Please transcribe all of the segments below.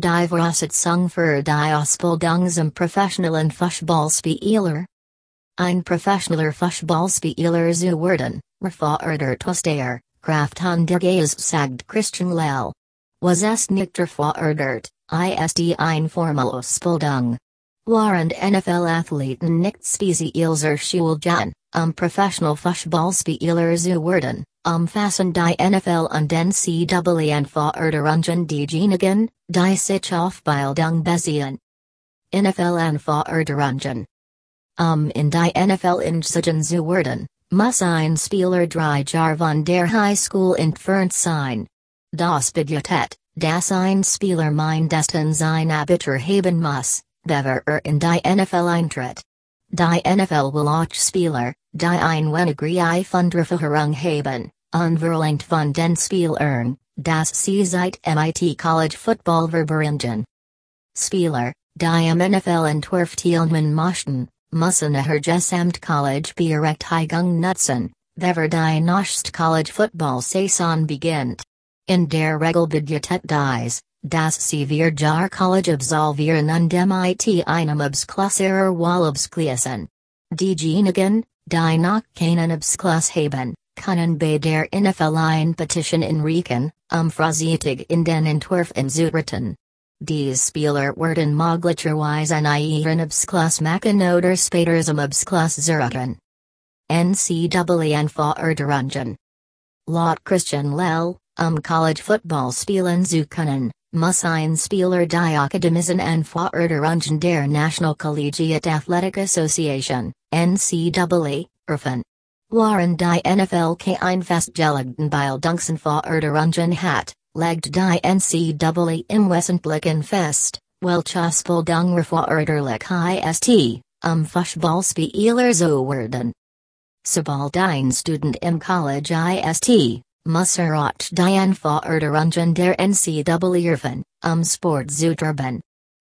die Voraussetzung für die Ausbildung zum professionellen Fußballspieler. Ein professioneller Fußballspieler zu werden, refordert aus der Kraft Geist sagt Christian Lell. Was ist nicht gefordert, ist ein Formalausbildung. Waren NFL-Athleten nicht speziell Schuljahren, um professional Fußballspieler zu werden, umfassen die NFL und NCAA und Verordnungen diejenigen, die sich auf Bildung basieren. NFL und Verordnungen. Um in die NFL eingezogen zu werden, muss ein Spieler drei Jahre von der High School entfernt sein. Das bedeutet, dass ein Spieler mindestens ein Abitur haben muss, bevor er in die NFL eintritt. Die NFL will auch Spieler, die ein wenigere Funderfahrung haben, unverlangt von den Spielern, dass sie seit MIT College Football verbringen. Spieler, die im NFL entwerfen möchten, müssen ihr Gesamt College Berechtigung nutzen, bevor die nächste College Football Saison beginnt. In der Regel bedeutet dies, dass sie vier Jar College absolvieren und MIT einem Abschlusslehrer Wallabschließen. Diejenigen, die noch keinen Abschluss haben, können bei der ein Petition um Freizügig in den Entwürfen zu retten. Dies Spieler werden möglicherweise ihren Abschluss machen oder später zum Abschluss zurückkehren. NCAA und Verordnungen. Laut Christian Lell, um College Football spielen zu können, muss ein Spieler die Akademien und Verordnungen der National Collegiate Athletic Association, NCAA, erfen. Waren die NFL kein festgelegten Bildungsverordnungen hat, legt die NCAA im Wesentlichen fest, welches Bildung erforderlich ist, um Fußballspieler zu werden. Sobald ein Student im College ist, muss er auch die Anforderungen der NCAA erfen, um Sport zu treiben.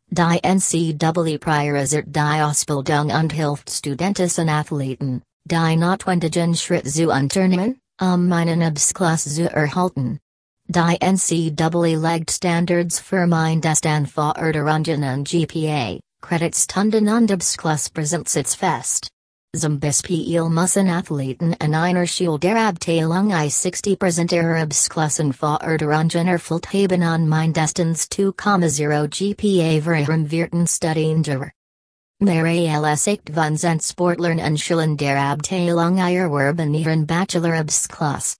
Die NCAA priorisiert die Ausbildung und hilft Studenten Athleten, die notwendigen Schritt zu unternehmen, um einen Abschluss zu erhalten. Die NCAA legt Standards für Mindestanforderungen und GPA, Creditstunden und Abschluss präsentiert fest. Zum Beispiel müssen Athleten in einer der Abteilung i 60% ihrer Abschlussenforderungen erfüllt haben und mindestens 2,0 GPA während wirten Studienjahre. Marielle Echt von sind Sportlern und Schulen der Abteilung erwerben ihren Bachelorabschluss.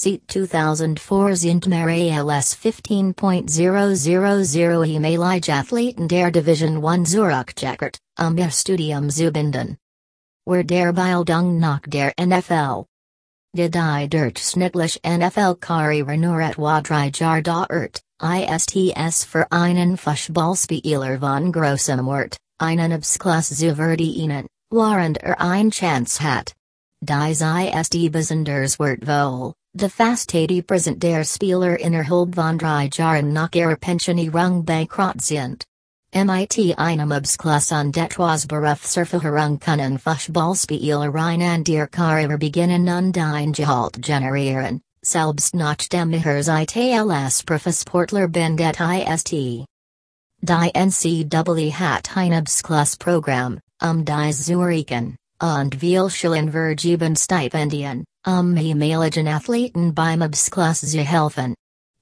Seit 2004 sind Marielles 15.000 ehemalige Athleten der Division 1 zurückgekehrt, um ihr Studium zu binden. Wer der Bildung nach der NFL. De die durchschnittlich NFL-Karriere nur etwa drei Jahre dauert, ISTS für einen Fußballspieler von großem Wert, einen Abschluss zu verdienen, während er ein Chance hat. Dies ist besonders wertvoll, the fast 80% der Spieler innerhalb von drei Jahren nach ihrer Pensionierung bankrott sind. MIT einem Abschluss und etwas Berufserfahrung können Fußballspielereien an der Karriere beginnen und ein Gehalt generieren, selbst nachdem ihr seit als Profisportler bindet ist. Die NCAA hat ein Abschlussprogramm, um dies zu erreichen, und viel Schulen vergeben Stipendien, um ehemaligen Athleten beim Abschluss zu helfen.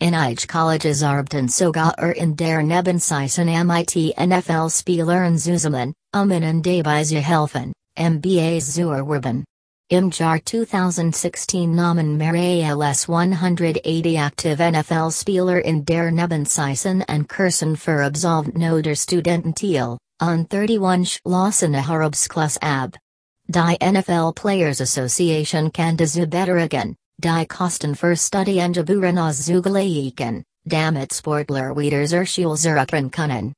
In eich colleges arbten sogar in der Nebenseiten MIT NFL Spielern zusammen, um ihnen dabei zu helfen, MBAs zu erwerben. Im Jahr 2016 nahmen Marielles 180 aktive NFL Spieler in der Nebenseiten und Kursen für Absolventen oder Studententil, on 31 schlossen Harabsklass ab. Die NFL Players Association kann diese beträgen, Die Kosten für Studien Jaburen aus Zugleichen, damit Sportler wieder zur Schule zurückkehren können.